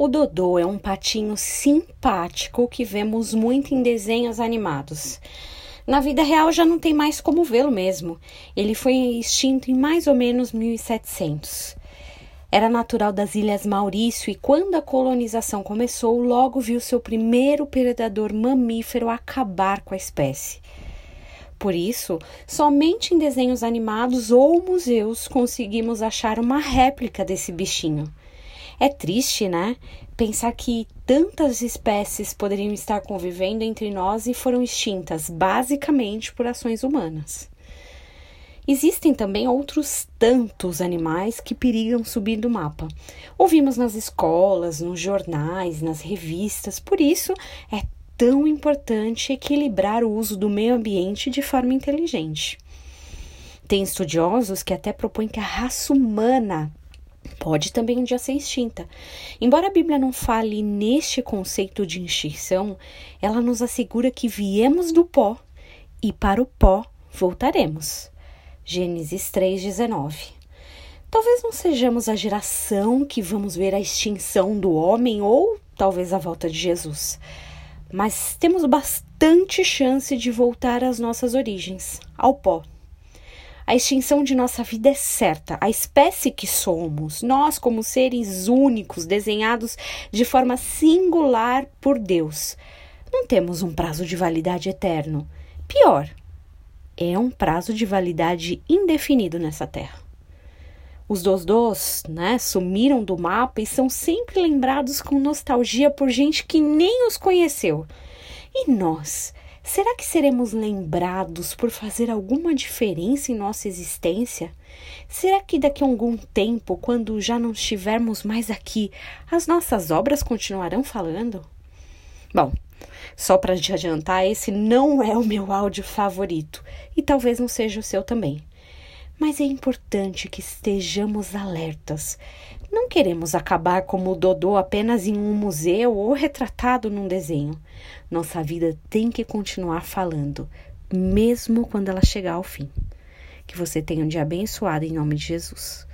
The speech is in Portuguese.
O Dodô é um patinho simpático que vemos muito em desenhos animados. Na vida real já não tem mais como vê-lo mesmo. Ele foi extinto em mais ou menos 1700. Era natural das Ilhas Maurício e quando a colonização começou, logo viu seu primeiro predador mamífero acabar com a espécie. Por isso, somente em desenhos animados ou museus conseguimos achar uma réplica desse bichinho. É triste, né? Pensar que tantas espécies poderiam estar convivendo entre nós e foram extintas basicamente por ações humanas. Existem também outros tantos animais que perigam subir do mapa. Ouvimos nas escolas, nos jornais, nas revistas, por isso é tão importante equilibrar o uso do meio ambiente de forma inteligente. Tem estudiosos que até propõem que a raça humana pode também um dia ser extinta. Embora a Bíblia não fale neste conceito de extinção, ela nos assegura que viemos do pó e para o pó voltaremos. Gênesis 3:19. Talvez não sejamos a geração que vamos ver a extinção do homem ou talvez a volta de Jesus, mas temos bastante chance de voltar às nossas origens, ao pó. A extinção de nossa vida é certa. A espécie que somos, nós, como seres únicos, desenhados de forma singular por Deus, não temos um prazo de validade eterno. Pior, é um prazo de validade indefinido nessa terra. Os dos né, sumiram do mapa e são sempre lembrados com nostalgia por gente que nem os conheceu. E nós, Será que seremos lembrados por fazer alguma diferença em nossa existência? Será que daqui a algum tempo, quando já não estivermos mais aqui, as nossas obras continuarão falando? Bom, só para te adiantar, esse não é o meu áudio favorito e talvez não seja o seu também. Mas é importante que estejamos alertas. Não queremos acabar como o Dodô apenas em um museu ou retratado num desenho. Nossa vida tem que continuar falando, mesmo quando ela chegar ao fim. Que você tenha um dia abençoado em nome de Jesus.